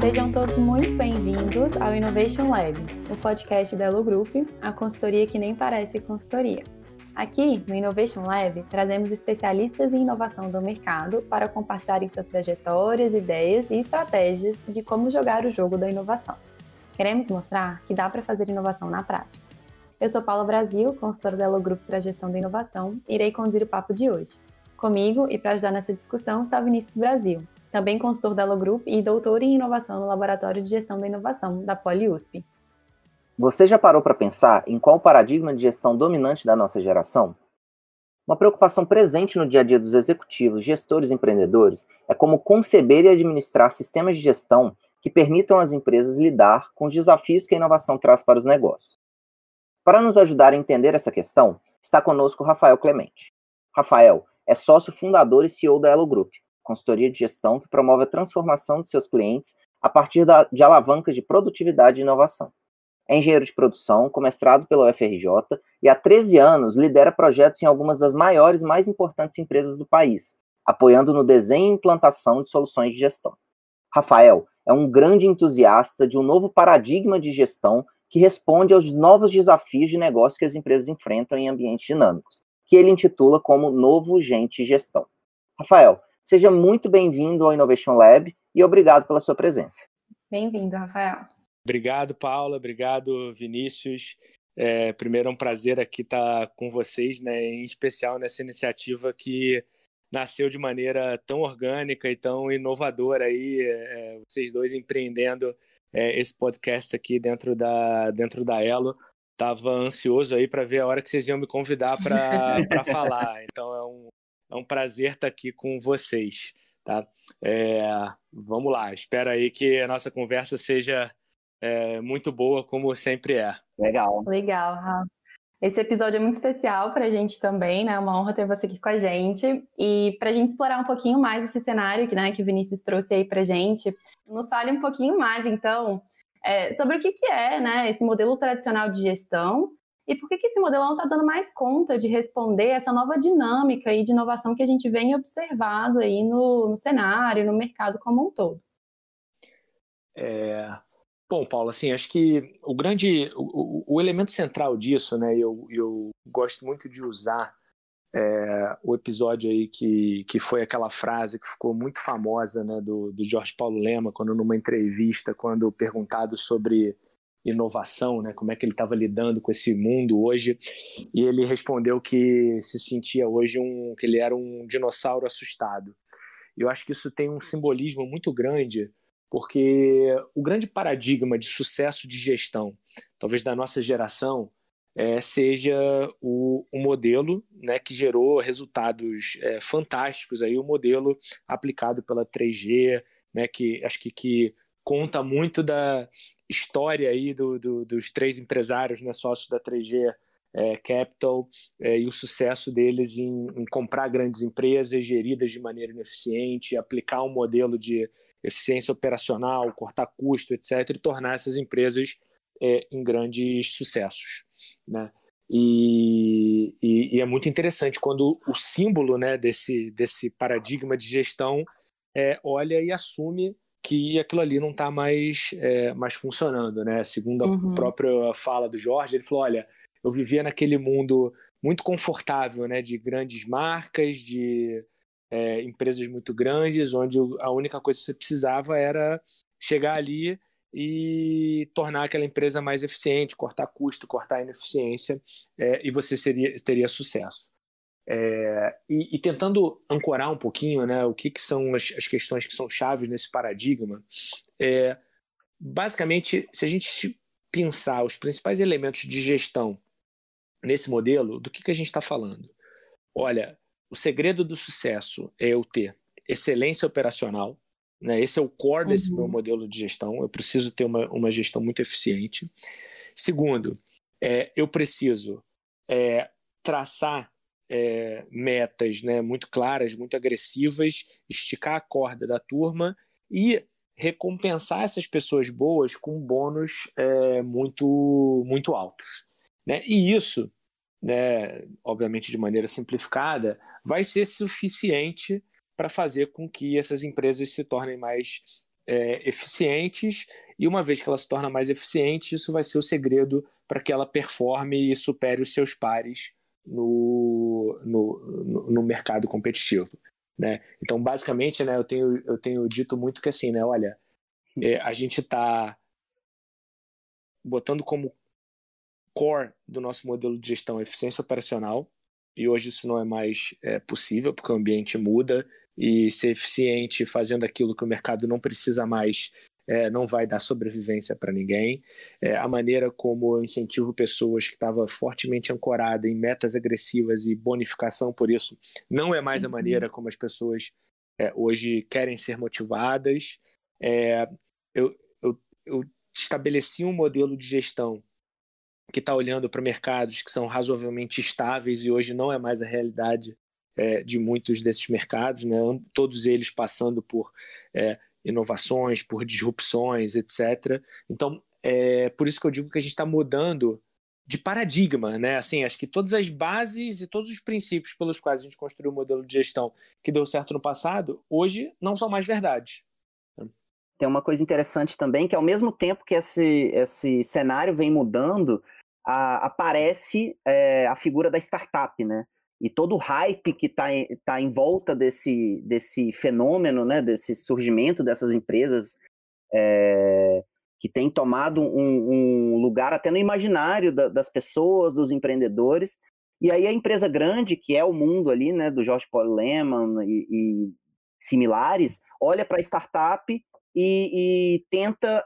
Sejam todos muito bem-vindos ao Innovation Lab, o podcast da Elo Group, a consultoria que nem parece consultoria. Aqui, no Innovation Lab, trazemos especialistas em inovação do mercado para compartilharem suas trajetórias, ideias e estratégias de como jogar o jogo da inovação. Queremos mostrar que dá para fazer inovação na prática. Eu sou Paula Brasil, consultora da Elo Group para Gestão da Inovação, e irei conduzir o papo de hoje. Comigo e para ajudar nessa discussão está o Vinícius Brasil, também consultor da Elo Group e doutor em inovação no Laboratório de Gestão da Inovação da PoliUSP. Você já parou para pensar em qual paradigma de gestão dominante da nossa geração? Uma preocupação presente no dia a dia dos executivos, gestores e empreendedores é como conceber e administrar sistemas de gestão que permitam às empresas lidar com os desafios que a inovação traz para os negócios. Para nos ajudar a entender essa questão, está conosco Rafael Clemente. Rafael é sócio fundador e CEO da Elo Group, consultoria de gestão que promove a transformação de seus clientes a partir da, de alavancas de produtividade e inovação. É engenheiro de produção, com mestrado pela UFRJ e há 13 anos lidera projetos em algumas das maiores e mais importantes empresas do país, apoiando no desenho e implantação de soluções de gestão. Rafael é um grande entusiasta de um novo paradigma de gestão que responde aos novos desafios de negócio que as empresas enfrentam em ambientes dinâmicos, que ele intitula como Novo Gente Gestão. Rafael, seja muito bem-vindo ao Innovation Lab e obrigado pela sua presença. Bem-vindo, Rafael. Obrigado, Paula. Obrigado, Vinícius. É, primeiro, é um prazer aqui estar com vocês, né, em especial nessa iniciativa que nasceu de maneira tão orgânica e tão inovadora aí, é, vocês dois empreendendo é, esse podcast aqui dentro da, dentro da Elo. Tava ansioso aí para ver a hora que vocês iam me convidar para falar. Então é um, é um prazer estar aqui com vocês, tá? É, vamos lá, espero aí que a nossa conversa seja é, muito boa, como sempre é. Legal. Legal, Rafa. Esse episódio é muito especial para a gente também, né? É uma honra ter você aqui com a gente. E para a gente explorar um pouquinho mais esse cenário que, né, que o Vinícius trouxe aí para a gente, nos fale um pouquinho mais, então, é, sobre o que, que é né, esse modelo tradicional de gestão e por que, que esse modelo não está dando mais conta de responder essa nova dinâmica e de inovação que a gente vem observado aí no, no cenário, no mercado como um todo. É, Bom, Paulo, assim, acho que o grande, o, o elemento central disso, né, eu, eu gosto muito de usar é, o episódio aí que, que foi aquela frase que ficou muito famosa, né, do, do Jorge Paulo Lema, quando numa entrevista, quando perguntado sobre inovação, né, como é que ele estava lidando com esse mundo hoje, e ele respondeu que se sentia hoje um, que ele era um dinossauro assustado. Eu acho que isso tem um simbolismo muito grande, porque o grande paradigma de sucesso de gestão, talvez da nossa geração, é, seja o, o, modelo né, que gerou resultados é, fantásticos, aí, o modelo aplicado pela 3G, né, que acho que, que conta muito da história aí do, do, dos três empresários né, sócios da 3G é, Capital é, e o sucesso deles em, em comprar grandes empresas geridas de maneira ineficiente, aplicar um modelo de eficiência operacional, cortar custo, etc., e tornar essas empresas é, em grandes sucessos. Né? E, e, e, é muito interessante quando o símbolo né, desse, desse paradigma de gestão é, olha e assume que aquilo ali não está mais, é, mais funcionando. Né? Segundo a uhum. própria fala do Jorge, ele falou: olha, eu vivia naquele mundo muito confortável né, de grandes marcas, de é, empresas muito grandes, onde a única coisa que você precisava era chegar ali e tornar aquela empresa mais eficiente, cortar custo, cortar ineficiência, é, e você seria, teria sucesso. É, e, e, tentando ancorar um pouquinho né, o que, que são as, as questões que são chaves nesse paradigma, é, basicamente, se a gente pensar os principais elementos de gestão nesse modelo, do que, que a gente está falando? Olha, o segredo do sucesso é eu ter excelência operacional, né? esse é o core desse uhum. meu modelo de gestão, eu preciso ter uma, uma gestão muito eficiente. Segundo, é, eu preciso é, traçar é, metas né, muito claras, muito agressivas, esticar a corda da turma e recompensar essas pessoas boas com bônus é, muito, muito altos. Né? E isso né, obviamente de maneira simplificada, vai ser suficiente para fazer com que essas empresas se tornem mais é, eficientes, e uma vez que ela se torna mais eficiente, isso vai ser o segredo para que ela performe e supere os seus pares no, no, no mercado competitivo. Né? Então, basicamente, né, eu, tenho, eu tenho dito muito que assim, né, olha, é, a gente está botando como core do nosso modelo de gestão eficiência operacional, e hoje isso não é mais é, possível, porque o ambiente muda, e ser eficiente fazendo aquilo que o mercado não precisa mais é, não vai dar sobrevivência para ninguém. É, a maneira como eu incentivo pessoas que estavam fortemente ancoradas em metas agressivas e bonificação por isso não é mais a maneira como as pessoas é, hoje querem ser motivadas. É, eu, eu, eu estabeleci um modelo de gestão que está olhando para mercados que são razoavelmente estáveis e hoje não é mais a realidade é, de muitos desses mercados, né? todos eles passando por é, inovações, por disrupções, etc. Então, é por isso que eu digo que a gente está mudando de paradigma, né? Assim, acho que todas as bases e todos os princípios pelos quais a gente construiu o modelo de gestão que deu certo no passado, hoje não são mais verdade. Tem uma coisa interessante também, que ao mesmo tempo que esse, esse cenário vem mudando, a, aparece é, a figura da startup, né? E todo o hype que está tá em volta desse, desse fenômeno, né, desse surgimento dessas empresas é, que tem tomado um, um, lugar até no imaginário da, das pessoas, dos empreendedores. E aí a empresa grande, que é o mundo ali, né, do George Paul Lehmann e, e similares, olha para a startup e, e tenta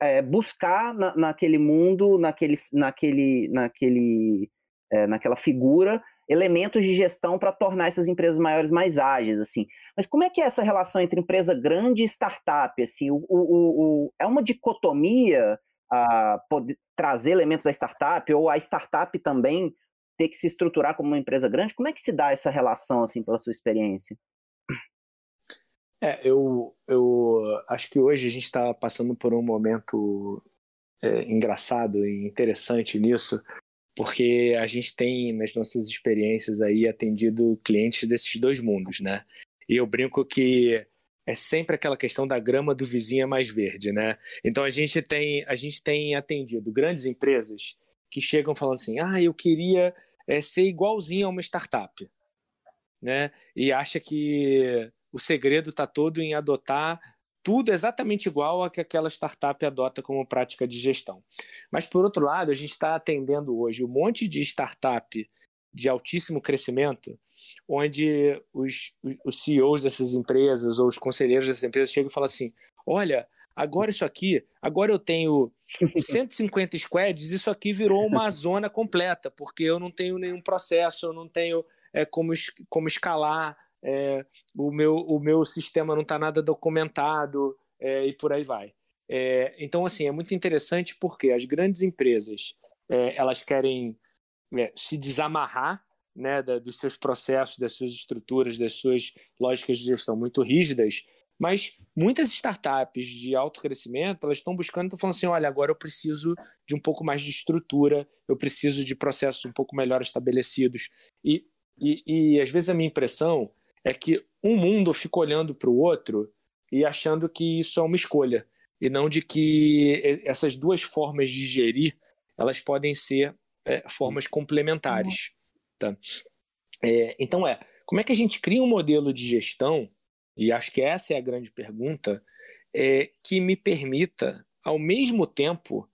é, buscar na, naquele mundo, naquele, naquele, naquele, é, naquela figura, elementos de gestão para tornar essas empresas maiores mais ágeis, assim. Mas como é que é essa relação entre empresa grande e startup, assim? O, o, o é uma dicotomia a poder trazer elementos da startup ou a startup também ter que se estruturar como uma empresa grande? Como é que se dá essa relação, assim, pela sua experiência? É, eu, eu acho que hoje a gente está passando por um momento é, engraçado e interessante nisso, porque a gente tem nas nossas experiências aí atendido clientes desses dois mundos, né? E eu brinco que é sempre aquela questão da grama do vizinho é mais verde, né? Então a gente tem a gente tem atendido grandes empresas que chegam falando assim, ah, eu queria é, ser igualzinho a uma startup, né? E acha que o segredo está todo em adotar tudo exatamente igual a que aquela startup adota como prática de gestão. Mas, por outro lado, a gente está atendendo hoje um monte de startup de altíssimo crescimento, onde os, os CEOs dessas empresas ou os conselheiros dessas empresas chegam e falam assim: olha, agora isso aqui, agora eu tenho 150 squads, isso aqui virou uma zona completa, porque eu não tenho nenhum processo, eu não tenho é, como, como escalar é, o, meu, o meu sistema não está nada documentado é, e por aí vai. É, então, assim, é muito interessante porque as grandes empresas é, elas querem é, se desamarrar né, da, dos seus processos, das suas estruturas, das suas lógicas de gestão muito rígidas, mas muitas startups de alto crescimento, elas estão buscando, estão falando assim, olha, agora eu preciso de um pouco mais de estrutura, eu preciso de processos um pouco melhor estabelecidos. E, e, e às vezes a minha impressão é que um mundo fica olhando para o outro e achando que isso é uma escolha, e não de que essas duas formas de gerir elas podem ser é, formas complementares. Tá? É, então é, como é que a gente cria um modelo de gestão, e acho que essa é a grande pergunta, é, que me permita, ao mesmo tempo,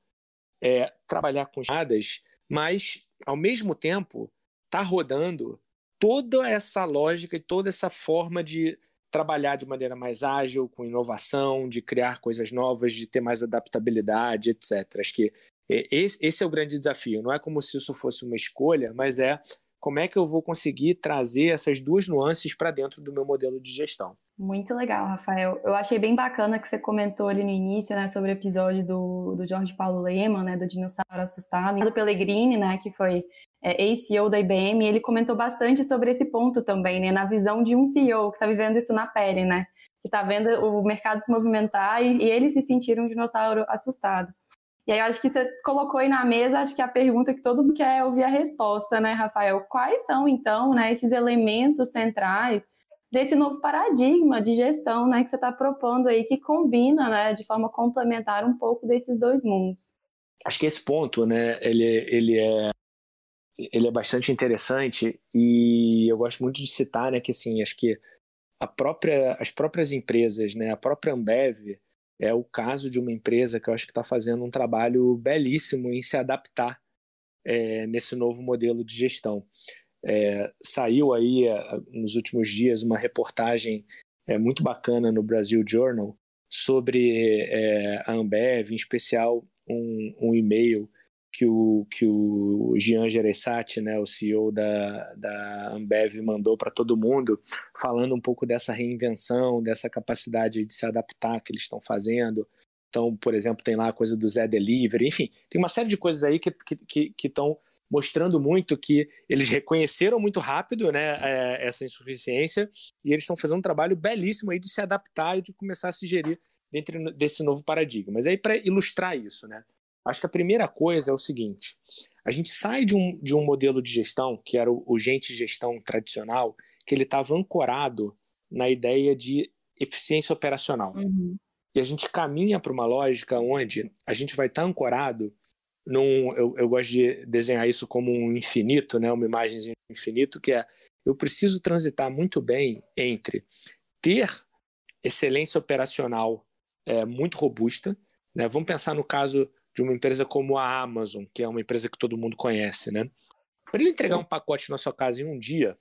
é, trabalhar com chamadas, mas ao mesmo tempo tá rodando toda essa lógica e toda essa forma de trabalhar de maneira mais ágil, com inovação, de criar coisas novas, de ter mais adaptabilidade, etc. Acho que esse é o grande desafio. Não é como se isso fosse uma escolha, mas é como é que eu vou conseguir trazer essas duas nuances para dentro do meu modelo de gestão. Muito legal, Rafael. Eu achei bem bacana que você comentou ali no início, né, sobre o episódio do, do Jorge Paulo Lehmann, né, do Dinossauro Assustado, e do Pellegrini, né, que foi é, ex-CEO da IBM, ele comentou bastante sobre esse ponto também, né, na visão de um CEO que está vivendo isso na pele, né, que está vendo o mercado se movimentar e, e eles se sentiram um dinossauro assustado. E aí eu acho que você colocou aí na mesa, acho que a pergunta que todo mundo quer ouvir a resposta, né, Rafael? Quais são, então, né, esses elementos centrais desse novo paradigma de gestão, né, que você está propondo aí, que combina, né, de forma complementar um pouco desses dois mundos? Acho que esse ponto, né, ele, ele é ele é bastante interessante e eu gosto muito de citar, né, que assim, acho que a própria, as próprias empresas, né, a própria Ambev, é o caso de uma empresa que eu acho que está fazendo um trabalho belíssimo em se adaptar é, nesse novo modelo de gestão. É, saiu aí é, nos últimos dias uma reportagem é, muito bacana no Brasil Journal sobre é, a Ambev, em especial um, um e-mail que o, que o Jean Gereissati, né, o CEO da, da Ambev, mandou para todo mundo, falando um pouco dessa reinvenção, dessa capacidade de se adaptar que eles estão fazendo. Então, por exemplo, tem lá a coisa do Zé Delivery, enfim, tem uma série de coisas aí que estão que, que, que mostrando muito que eles reconheceram muito rápido né, é, essa insuficiência e eles estão fazendo um trabalho belíssimo aí de se adaptar e de começar a se gerir dentro desse novo paradigma. Mas aí, para ilustrar isso, né? Acho que a primeira coisa é o seguinte: a gente sai de um, de um modelo de gestão, que era o, o gente gestão tradicional, que ele estava ancorado na ideia de eficiência operacional. Uhum. E a gente caminha para uma lógica onde a gente vai estar tá ancorado num. Eu, eu gosto de desenhar isso como um infinito, né? uma imagem de infinito, que é eu preciso transitar muito bem entre ter excelência operacional é, muito robusta. Né? Vamos pensar no caso de uma empresa como a Amazon, que é uma empresa que todo mundo conhece, né? Para ele entregar um pacote na sua casa em um dia,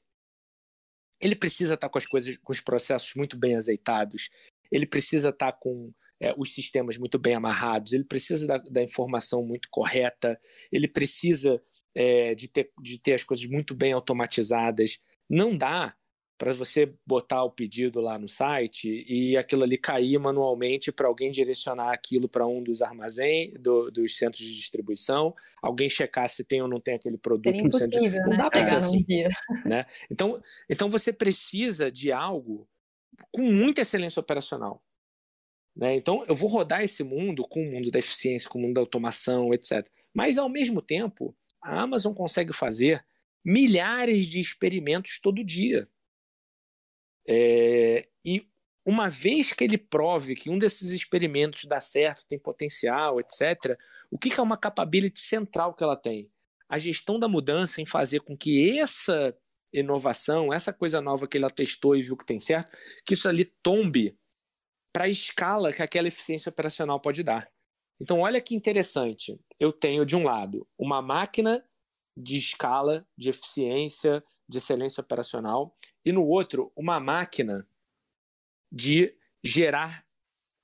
ele precisa estar tá com as coisas, com os processos muito bem azeitados, ele precisa estar tá com é, os sistemas muito bem amarrados, ele precisa da, da informação muito correta, ele precisa é, de, ter, de ter as coisas muito bem automatizadas. Não dá para você botar o pedido lá no site e aquilo ali cair manualmente para alguém direcionar aquilo para um dos armazéns, do, dos centros de distribuição, alguém checar se tem ou não tem aquele produto no centro de... Não né? dá para ser assim. Né? Então, então você precisa de algo com muita excelência operacional. Né? Então eu vou rodar esse mundo com o mundo da eficiência, com o mundo da automação, etc. Mas ao mesmo tempo, a Amazon consegue fazer milhares de experimentos todo dia. É, e uma vez que ele prove que um desses experimentos dá certo, tem potencial, etc., o que, que é uma capability central que ela tem? A gestão da mudança em fazer com que essa inovação, essa coisa nova que ela testou e viu que tem certo, que isso ali tombe para a escala que aquela eficiência operacional pode dar. Então, olha que interessante. Eu tenho, de um lado, uma máquina de escala, de eficiência, de excelência operacional, e no outro, uma máquina de gerar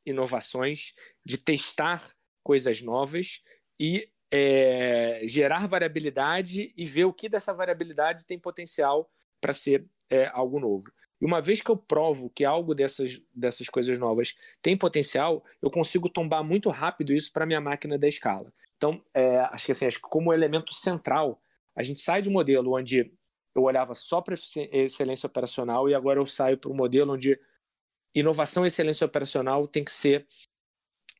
inovações, de testar coisas novas e é, gerar variabilidade e ver o que dessa variabilidade tem potencial para ser é, algo novo. E uma vez que eu provo que algo dessas, dessas coisas novas tem potencial, eu consigo tombar muito rápido isso para minha máquina da escala. Então, é, acho que assim, acho que como elemento central, a gente sai de um modelo onde eu olhava só para excelência operacional e agora eu saio para um modelo onde inovação e excelência operacional tem que ser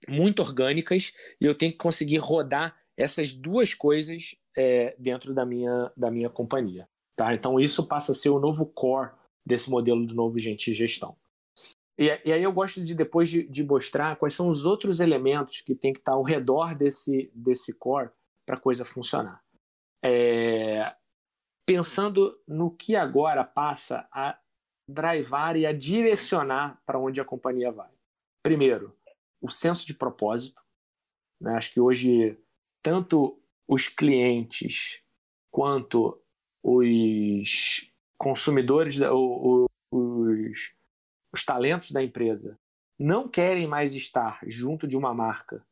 muito orgânicas e eu tenho que conseguir rodar essas duas coisas é, dentro da minha, da minha companhia. Tá? Então isso passa a ser o novo core desse modelo de novo gente gestão. E, e, aí eu gosto de depois de, de, mostrar quais são os outros elementos que tem que estar ao redor desse, desse core para a coisa funcionar. É, pensando no que agora passa a drivar e a direcionar para onde a companhia vai. Primeiro, o senso de propósito. Né? Acho que hoje tanto os clientes quanto os consumidores, os, os, os talentos da empresa não querem mais estar junto de uma marca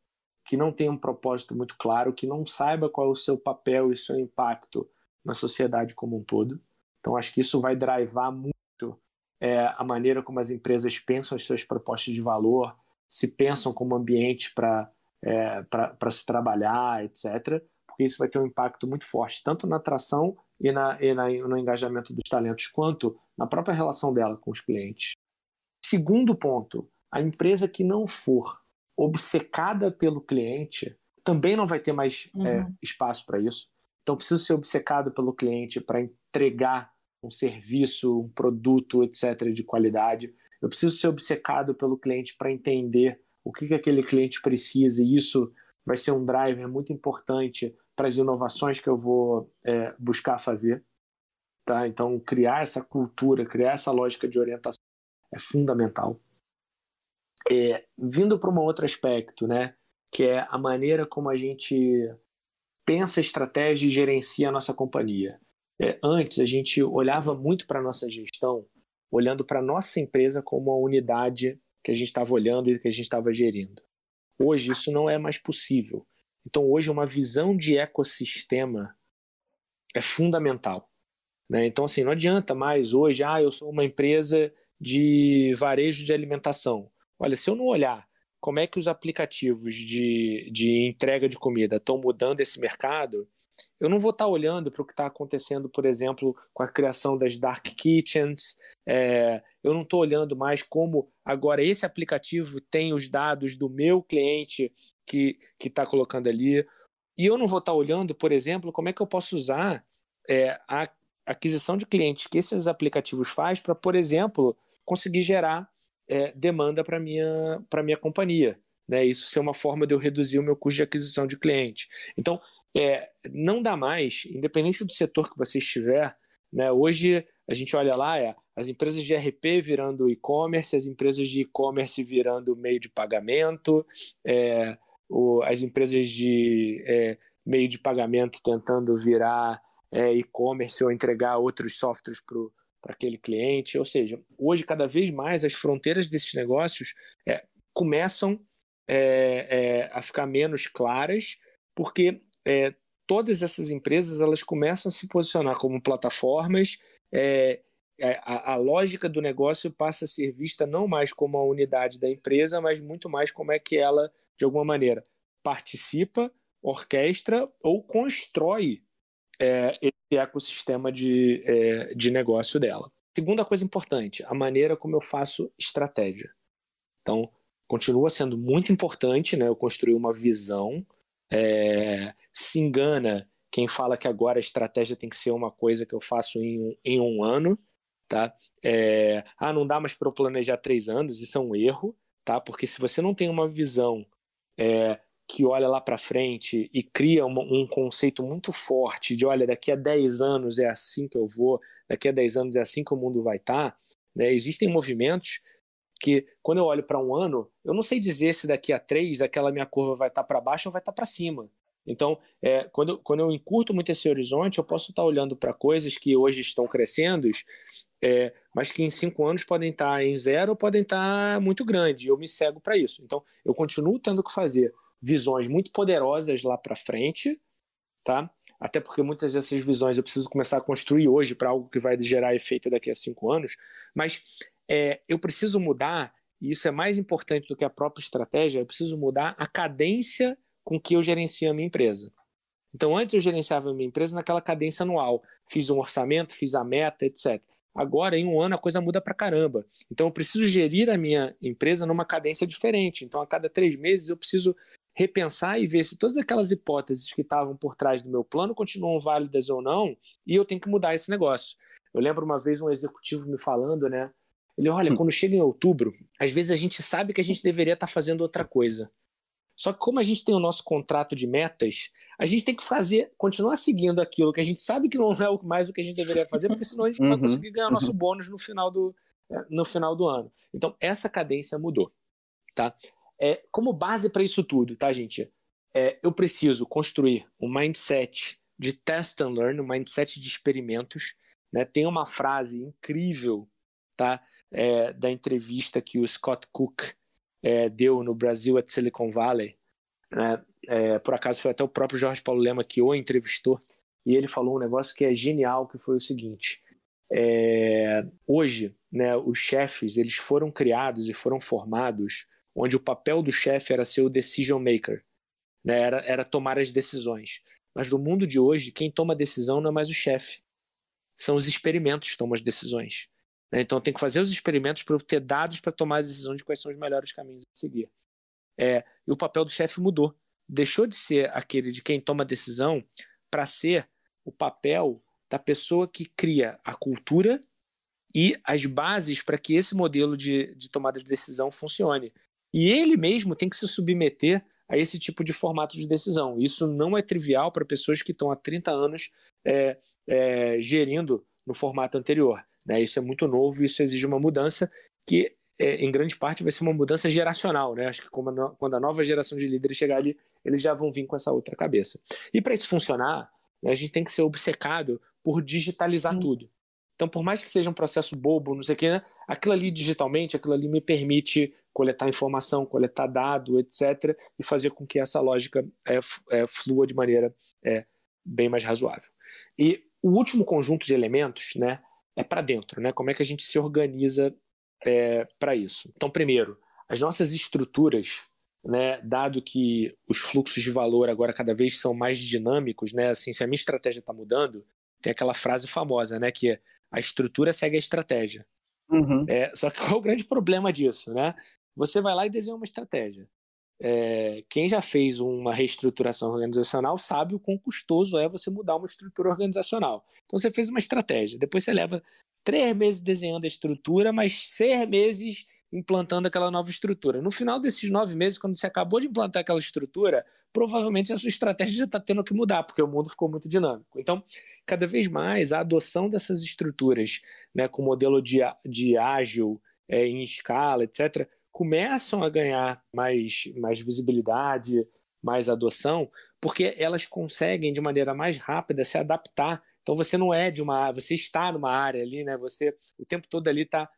que não tem um propósito muito claro, que não saiba qual é o seu papel e seu impacto na sociedade como um todo. Então, acho que isso vai drivar muito é, a maneira como as empresas pensam as suas propostas de valor, se pensam como ambiente para é, se trabalhar, etc. Porque isso vai ter um impacto muito forte, tanto na atração e, na, e na, no engajamento dos talentos, quanto na própria relação dela com os clientes. Segundo ponto, a empresa que não for obcecada pelo cliente também não vai ter mais uhum. é, espaço para isso. Então, preciso ser obcecado pelo cliente para entregar um serviço, um produto, etc., de qualidade. Eu preciso ser obcecado pelo cliente para entender o que, que aquele cliente precisa, e isso vai ser um driver muito importante para as inovações que eu vou é, buscar fazer. Tá? Então, criar essa cultura, criar essa lógica de orientação é fundamental. É, vindo para um outro aspecto, né, que é a maneira como a gente pensa estratégia e gerencia a nossa companhia. É, antes, a gente olhava muito para a nossa gestão, olhando para a nossa empresa como uma unidade que a gente estava olhando e que a gente estava gerindo. Hoje, isso não é mais possível. Então, hoje, uma visão de ecossistema é fundamental. Né? Então, assim, não adianta mais hoje, ah, eu sou uma empresa de varejo de alimentação. Olha, se eu não olhar como é que os aplicativos de, de entrega de comida estão mudando esse mercado, eu não vou estar tá olhando para o que está acontecendo, por exemplo, com a criação das dark kitchens. É, eu não estou olhando mais como agora esse aplicativo tem os dados do meu cliente que está colocando ali. E eu não vou estar tá olhando, por exemplo, como é que eu posso usar é, a aquisição de clientes que esses aplicativos faz para, por exemplo, conseguir gerar é, demanda para minha para minha companhia, né? Isso ser uma forma de eu reduzir o meu custo de aquisição de cliente. Então, é, não dá mais, independente do setor que você estiver, né? Hoje a gente olha lá, é, as empresas de RP virando e-commerce, as empresas de e-commerce virando meio de pagamento, é, o, as empresas de é, meio de pagamento tentando virar é, e-commerce ou entregar outros softwares para para aquele cliente. Ou seja, hoje, cada vez mais, as fronteiras desses negócios é, começam é, é, a ficar menos claras, porque é, todas essas empresas elas começam a se posicionar como plataformas. É, é, a, a, lógica do negócio passa a ser vista não mais como a unidade da empresa, mas muito mais como é que ela, de alguma maneira, participa, orquestra ou constrói é, ecossistema de, é, de negócio dela. Segunda coisa importante, a maneira como eu faço estratégia. Então, continua sendo muito importante né, eu construir uma visão. É, se engana quem fala que agora a estratégia tem que ser uma coisa que eu faço em um, em um ano. Tá? É, ah, não dá mais para eu planejar três anos, isso é um erro, tá? porque se você não tem uma visão é, que olha lá para frente e cria uma, um conceito muito forte de, olha, daqui a 10 anos é assim que eu vou, daqui a 10 anos é assim que o mundo vai estar, tá, né? existem movimentos que, quando eu olho para um ano, eu não sei dizer se daqui a três aquela minha curva vai estar tá para baixo ou vai estar tá para cima. Então, é, quando, quando eu encurto muito esse horizonte, eu posso estar olhando para coisas que hoje estão crescendo, é, mas que em cinco anos podem estar em zero ou podem estar muito grande. Eu me cego para isso. Então, eu continuo tendo que fazer visões muito poderosas lá para frente, tá? Até porque muitas dessas visões eu preciso começar a construir hoje para algo que vai gerar efeito daqui a cinco anos, mas é, eu preciso mudar, e isso é mais importante do que a própria estratégia, eu preciso mudar a cadência com que eu gerencio a minha empresa. Então, antes eu gerenciava a minha empresa naquela cadência anual, fiz um orçamento, fiz a meta, etc. Agora, em um ano, a coisa muda para caramba. Então, eu preciso gerir a minha empresa numa cadência diferente. Então, a cada três meses, eu preciso repensar e ver se todas aquelas hipóteses que estavam por trás do meu plano continuam válidas ou não, e eu tenho que mudar esse negócio. Eu lembro uma vez um executivo me falando, né? Ele, olha, quando chega em outubro, às vezes a gente sabe que a gente deveria estar fazendo outra coisa. Só que como a gente tem o nosso contrato de metas, a gente tem que fazer, continuar seguindo aquilo que a gente sabe que não é mais o que a gente deveria fazer, porque senão a gente não vai uhum. conseguir ganhar nosso uhum. bônus no final do, é, no final do ano. Então, essa cadência mudou. Tá? É, como base para isso tudo, tá, gente? É, eu preciso construir um mindset de test and learn, um mindset de experimentos. Né? Tem uma frase incrível tá? É, da entrevista que o Scott Cook é, deu no Brasil at Silicon Valley. Né? É, por acaso foi até o próprio Jorge Paulo Lema que o entrevistou e ele falou um negócio que é genial, que foi o seguinte: é, hoje, né, os chefes eles foram criados e foram formados onde o papel do chefe era ser o decision maker, né? era, era tomar as decisões. Mas no mundo de hoje, quem toma a decisão não é mais o chefe, são os experimentos que tomam as decisões. Né? Então tem que fazer os experimentos para ter dados para tomar as decisões de quais são os melhores caminhos a seguir. É, e o papel do chefe mudou. deixou de ser aquele de quem toma decisão para ser o papel da pessoa que cria a cultura e as bases para que esse modelo de, de tomada de decisão funcione. E ele mesmo tem que se submeter a esse tipo de formato de decisão. Isso não é trivial para pessoas que estão há 30 anos é, é, gerindo no formato anterior. Né? Isso é muito novo, isso exige uma mudança que, é, em grande parte, vai ser uma mudança geracional. Né? Acho que quando a nova geração de líderes chegar ali, eles já vão vir com essa outra cabeça. E para isso funcionar, né, a gente tem que ser obcecado por digitalizar Sim. tudo. Então, por mais que seja um processo bobo, não sei o quê, né? aquilo ali digitalmente, aquilo ali me permite coletar informação, coletar dado, etc., e fazer com que essa lógica é, é, flua de maneira é, bem mais razoável. E o último conjunto de elementos né, é para dentro, né? como é que a gente se organiza é, para isso. Então, primeiro, as nossas estruturas, né, dado que os fluxos de valor agora cada vez são mais dinâmicos, né, assim, se a minha estratégia está mudando, tem aquela frase famosa, né, que é a estrutura segue a estratégia. Uhum. É, só que qual é o grande problema disso, né? Você vai lá e desenha uma estratégia. É, quem já fez uma reestruturação organizacional sabe o quão custoso é você mudar uma estrutura organizacional. Então você fez uma estratégia, depois você leva três meses desenhando a estrutura, mas seis meses implantando aquela nova estrutura. No final desses nove meses, quando você acabou de implantar aquela estrutura, provavelmente a sua estratégia já está tendo que mudar, porque o mundo ficou muito dinâmico. Então, cada vez mais, a adoção dessas estruturas, né, com modelo de, de ágil, é, em escala, etc., começam a ganhar mais, mais visibilidade, mais adoção, porque elas conseguem, de maneira mais rápida, se adaptar então você não é de uma, você está numa área ali, né? Você o tempo todo ali está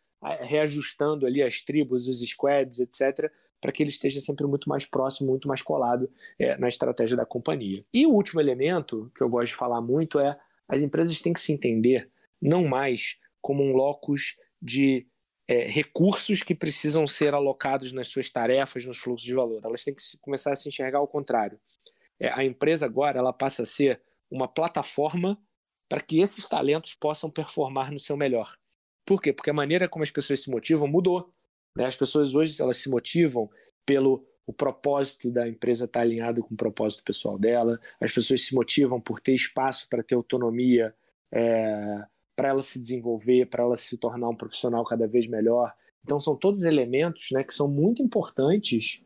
reajustando ali as tribos, os squads, etc, para que ele esteja sempre muito mais próximo, muito mais colado é, na estratégia da companhia. E o último elemento que eu gosto de falar muito é as empresas têm que se entender não mais como um locus de é, recursos que precisam ser alocados nas suas tarefas, nos fluxos de valor. Elas têm que começar a se enxergar ao contrário. É, a empresa agora ela passa a ser uma plataforma para que esses talentos possam performar no seu melhor. Por quê? Porque a maneira como as pessoas se motivam mudou. Né? As pessoas hoje elas se motivam pelo o propósito da empresa estar tá alinhado com o propósito pessoal dela. As pessoas se motivam por ter espaço para ter autonomia, é, para ela se desenvolver, para ela se tornar um profissional cada vez melhor. Então são todos elementos né, que são muito importantes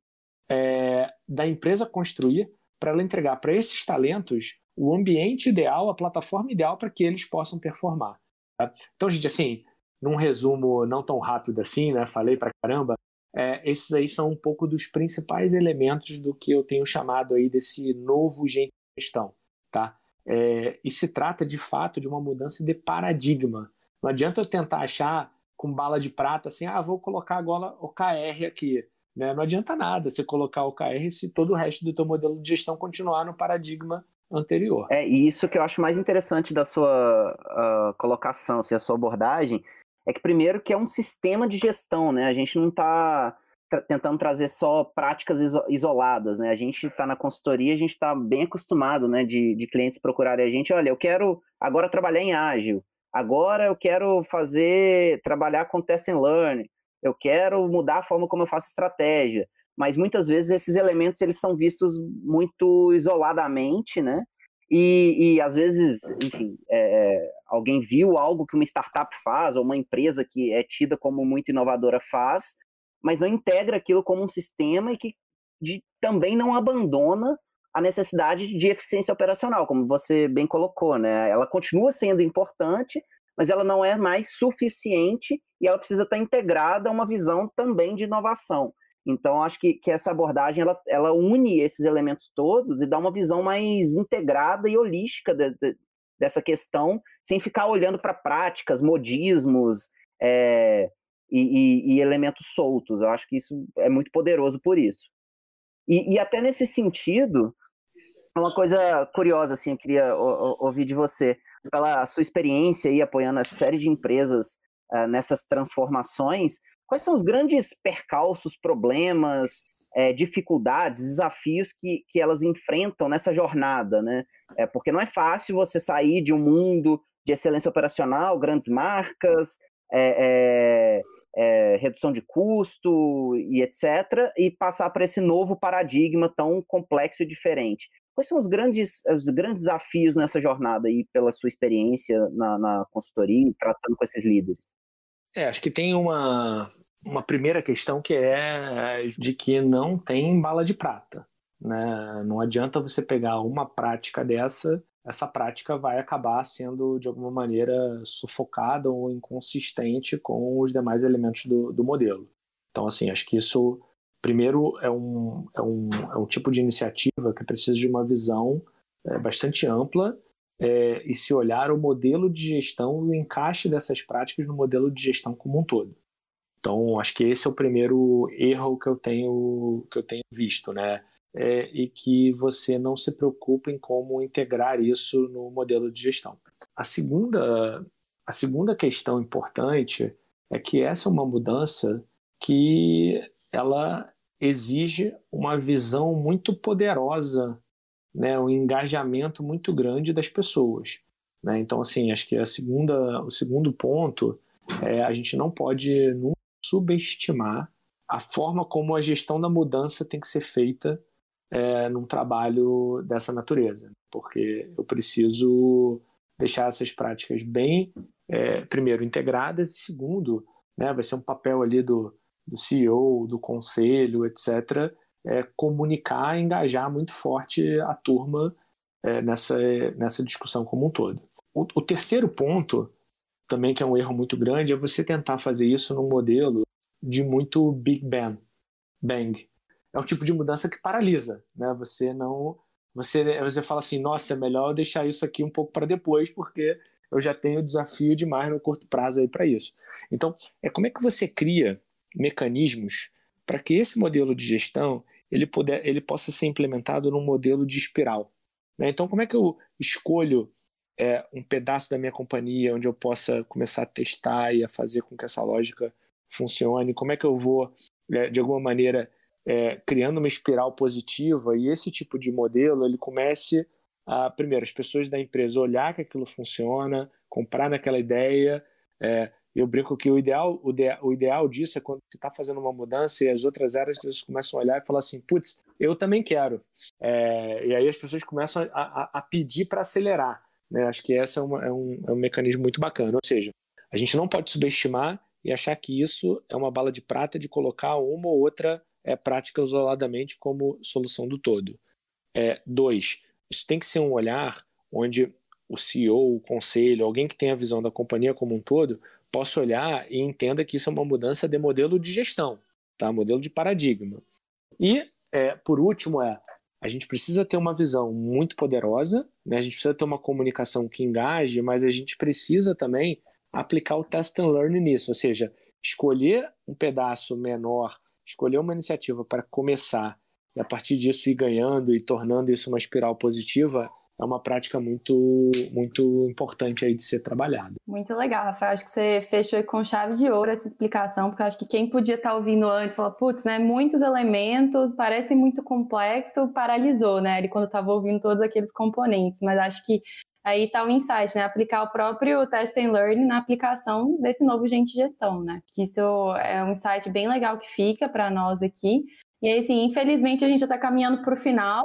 é, da empresa construir para ela entregar para esses talentos o ambiente ideal, a plataforma ideal para que eles possam performar. Tá? Então, gente, assim, num resumo não tão rápido assim, né? Falei para caramba. É, esses aí são um pouco dos principais elementos do que eu tenho chamado aí desse novo jeito de gestão, tá? É, e se trata de fato de uma mudança de paradigma. Não adianta eu tentar achar com bala de prata assim, ah, vou colocar agora o KR aqui. Né? Não adianta nada você colocar o KR se todo o resto do teu modelo de gestão continuar no paradigma anterior. É, e isso que eu acho mais interessante da sua uh, colocação, assim, a sua abordagem, é que primeiro que é um sistema de gestão, né? A gente não está tra tentando trazer só práticas iso isoladas, né? A gente está na consultoria, a gente está bem acostumado, né, de, de clientes procurarem a gente, olha, eu quero agora trabalhar em ágil, agora eu quero fazer, trabalhar com test and learn, eu quero mudar a forma como eu faço estratégia mas muitas vezes esses elementos eles são vistos muito isoladamente, né? E, e às vezes, enfim, é, é, alguém viu algo que uma startup faz, ou uma empresa que é tida como muito inovadora faz, mas não integra aquilo como um sistema e que de, também não abandona a necessidade de eficiência operacional, como você bem colocou, né? Ela continua sendo importante, mas ela não é mais suficiente e ela precisa estar integrada a uma visão também de inovação. Então, acho que, que essa abordagem ela, ela une esses elementos todos e dá uma visão mais integrada e holística de, de, dessa questão, sem ficar olhando para práticas, modismos é, e, e, e, elementos soltos. Eu acho que isso é muito poderoso por isso. E, e até nesse sentido, uma coisa curiosa, assim, eu queria ouvir de você, pela sua experiência aí apoiando essa série de empresas uh, nessas transformações, Quais são os grandes percalços, problemas, é, dificuldades, desafios que, que elas enfrentam nessa jornada, né? É, porque não é fácil você sair de um mundo de excelência operacional, grandes marcas, é, é, redução de custo e etc., e passar para esse novo paradigma tão complexo e diferente. Quais são os grandes, os grandes desafios nessa jornada aí, pela sua experiência na, na consultoria, tratando com esses líderes? É, acho que tem uma, uma primeira questão que é de que não tem bala de prata. Né? Não adianta você pegar uma prática dessa, essa prática vai acabar sendo de alguma maneira sufocada ou inconsistente com os demais elementos do, do modelo. Então, assim, acho que isso Primeiro, é um, é um, é um tipo de iniciativa que precisa de uma visão é, bastante ampla é, e se olhar o modelo de gestão e o encaixe dessas práticas no modelo de gestão como um todo. Então, acho que esse é o primeiro erro que eu tenho, que eu tenho visto, né? É, e que você não se preocupa em como integrar isso no modelo de gestão. A segunda, a segunda questão importante é que essa é uma mudança que ela exige uma visão muito poderosa, né, um engajamento muito grande das pessoas. Né? Então, assim, acho que a segunda, o segundo ponto é a gente não pode nunca subestimar a forma como a gestão da mudança tem que ser feita é, num trabalho dessa natureza, porque eu preciso deixar essas práticas bem, é, primeiro, integradas e segundo, né, vai ser um papel ali do, do CEO, do conselho, etc., é, comunicar, engajar muito forte a turma é, nessa, nessa discussão como um todo. O, o, terceiro ponto, também que é um erro muito grande, é você tentar fazer isso num modelo de muito Big Bang. Bang. É um tipo de mudança que paralisa, né? Você não, você, você fala assim, nossa, é melhor deixar isso aqui um pouco para depois, porque eu já tenho desafio demais no curto prazo aí para isso. Então, é como é que você cria mecanismos para que esse modelo de gestão ele, puder, ele possa ser implementado num modelo de espiral. Né? Então, como é que eu escolho é, um pedaço da minha companhia onde eu possa começar a testar e a fazer com que essa lógica funcione? Como é que eu vou, é, de alguma maneira, é, criando uma espiral positiva e esse tipo de modelo ele comece a, primeiro, as pessoas da empresa olhar que aquilo funciona, comprar naquela ideia, é, eu brinco que o ideal, o, de, o ideal disso é quando você está fazendo uma mudança e as outras áreas começam a olhar e falar assim, putz, eu também quero. É, e aí as pessoas começam a, a, a pedir para acelerar. Né? Acho que esse é, uma, é, um, é um mecanismo muito bacana. Ou seja, a gente não pode subestimar e achar que isso é uma bala de prata de colocar uma ou outra é, prática isoladamente como solução do todo. É, dois, isso tem que ser um olhar onde o CEO, o conselho, alguém que tem a visão da companhia como um todo, possa olhar e entenda que isso é uma mudança de modelo de gestão, tá? modelo de paradigma. E, é, por último, é a gente precisa ter uma visão muito poderosa, né? a gente precisa ter uma comunicação que engaje, mas a gente precisa também aplicar o test and learn nisso, ou seja, escolher um pedaço menor, escolher uma iniciativa para começar e a partir disso ir ganhando e tornando isso uma espiral positiva é uma prática muito muito importante aí de ser trabalhada. Muito legal, Rafael. Acho que você fechou com chave de ouro essa explicação, porque acho que quem podia estar ouvindo antes falou, putz, né, muitos elementos, parece muito complexo, paralisou, né, ele quando estava ouvindo todos aqueles componentes, mas acho que aí está o insight, né, aplicar o próprio test and learn na aplicação desse novo gente gestão, né, isso é um insight bem legal que fica para nós aqui, e aí, sim, infelizmente a gente já está caminhando para o final,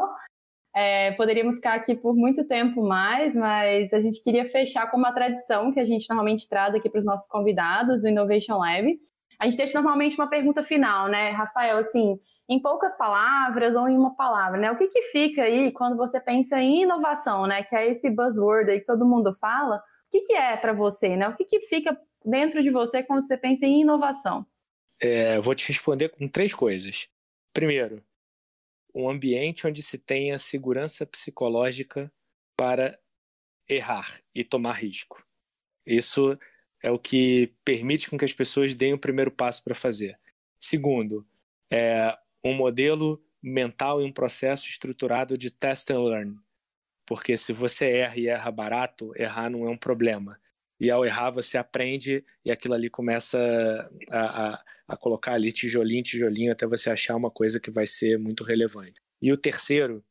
é, poderíamos ficar aqui por muito tempo mais, mas a gente queria fechar com uma tradição que a gente normalmente traz aqui para os nossos convidados do Innovation Lab. A gente deixa normalmente uma pergunta final, né, Rafael? Assim, em poucas palavras ou em uma palavra, né? O que, que fica aí quando você pensa em inovação, né? Que é esse buzzword aí que todo mundo fala. O que, que é para você, né? O que, que fica dentro de você quando você pensa em inovação? É, vou te responder com três coisas. Primeiro, um ambiente onde se tenha segurança psicológica para errar e tomar risco. Isso é o que permite com que as pessoas deem o primeiro passo para fazer. Segundo, é um modelo mental e um processo estruturado de test and learn. Porque se você erra e erra barato, errar não é um problema. E ao errar você aprende e aquilo ali começa a, a a colocar ali tijolinho, tijolinho, até você achar uma coisa que vai ser muito relevante. E o terceiro,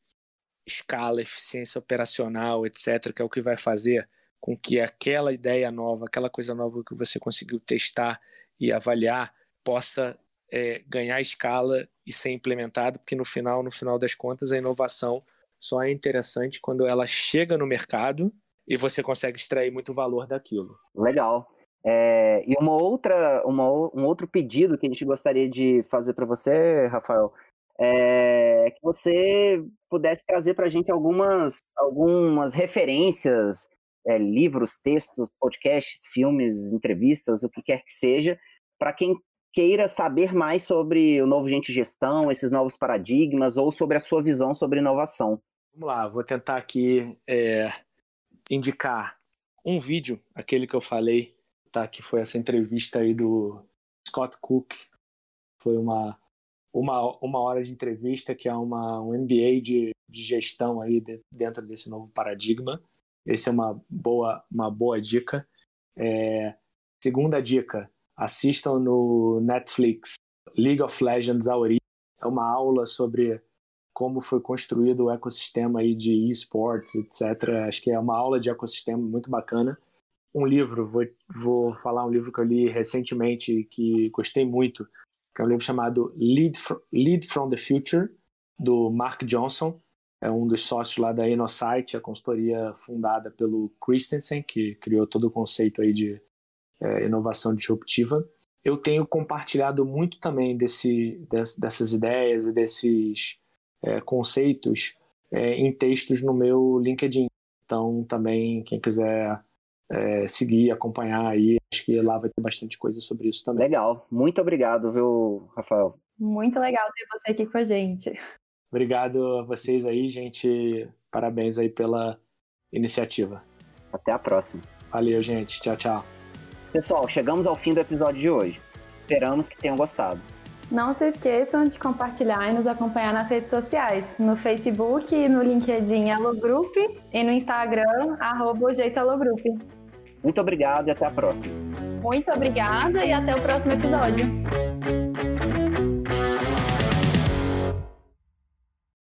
escala, eficiência operacional, etc., que é o que vai fazer com que aquela ideia nova, aquela coisa nova que você conseguiu testar e avaliar possa é, ganhar escala e ser implementado, porque no final, no final das contas, a inovação só é interessante quando ela chega no mercado e você consegue extrair muito valor daquilo. Legal. É, e uma outra, uma, um outro pedido que a gente gostaria de fazer para você, Rafael, é que você pudesse trazer para a gente algumas, algumas referências, é, livros, textos, podcasts, filmes, entrevistas, o que quer que seja, para quem queira saber mais sobre o novo Gente Gestão, esses novos paradigmas, ou sobre a sua visão sobre inovação. Vamos lá, vou tentar aqui é, indicar um vídeo, aquele que eu falei, tá? Que foi essa entrevista aí do Scott Cook. Foi uma, uma, uma hora de entrevista que é uma, um MBA de, de gestão aí de, dentro desse novo paradigma. Essa é uma boa, uma boa dica. É, segunda dica, assistam no Netflix League of Legends A Origem. É uma aula sobre como foi construído o ecossistema aí de esportes, etc. Acho que é uma aula de ecossistema muito bacana. Um livro, vou, vou falar um livro que eu li recentemente que gostei muito, que é um livro chamado Lead, Lead from the Future, do Mark Johnson. É um dos sócios lá da InnoSight, a consultoria fundada pelo Christensen, que criou todo o conceito aí de é, inovação disruptiva. Eu tenho compartilhado muito também desse, dessas ideias e desses é, conceitos é, em textos no meu LinkedIn. Então, também, quem quiser é, seguir, acompanhar aí, acho que lá vai ter bastante coisa sobre isso também. Legal. Muito obrigado, viu, Rafael? Muito legal ter você aqui com a gente. Obrigado a vocês aí, gente. Parabéns aí pela iniciativa. Até a próxima. Valeu, gente. Tchau, tchau. Pessoal, chegamos ao fim do episódio de hoje. Esperamos que tenham gostado. Não se esqueçam de compartilhar e nos acompanhar nas redes sociais, no Facebook, no LinkedIn Alogroup e no Instagram, arroba Muito obrigado e até a próxima. Muito obrigada e até o próximo episódio.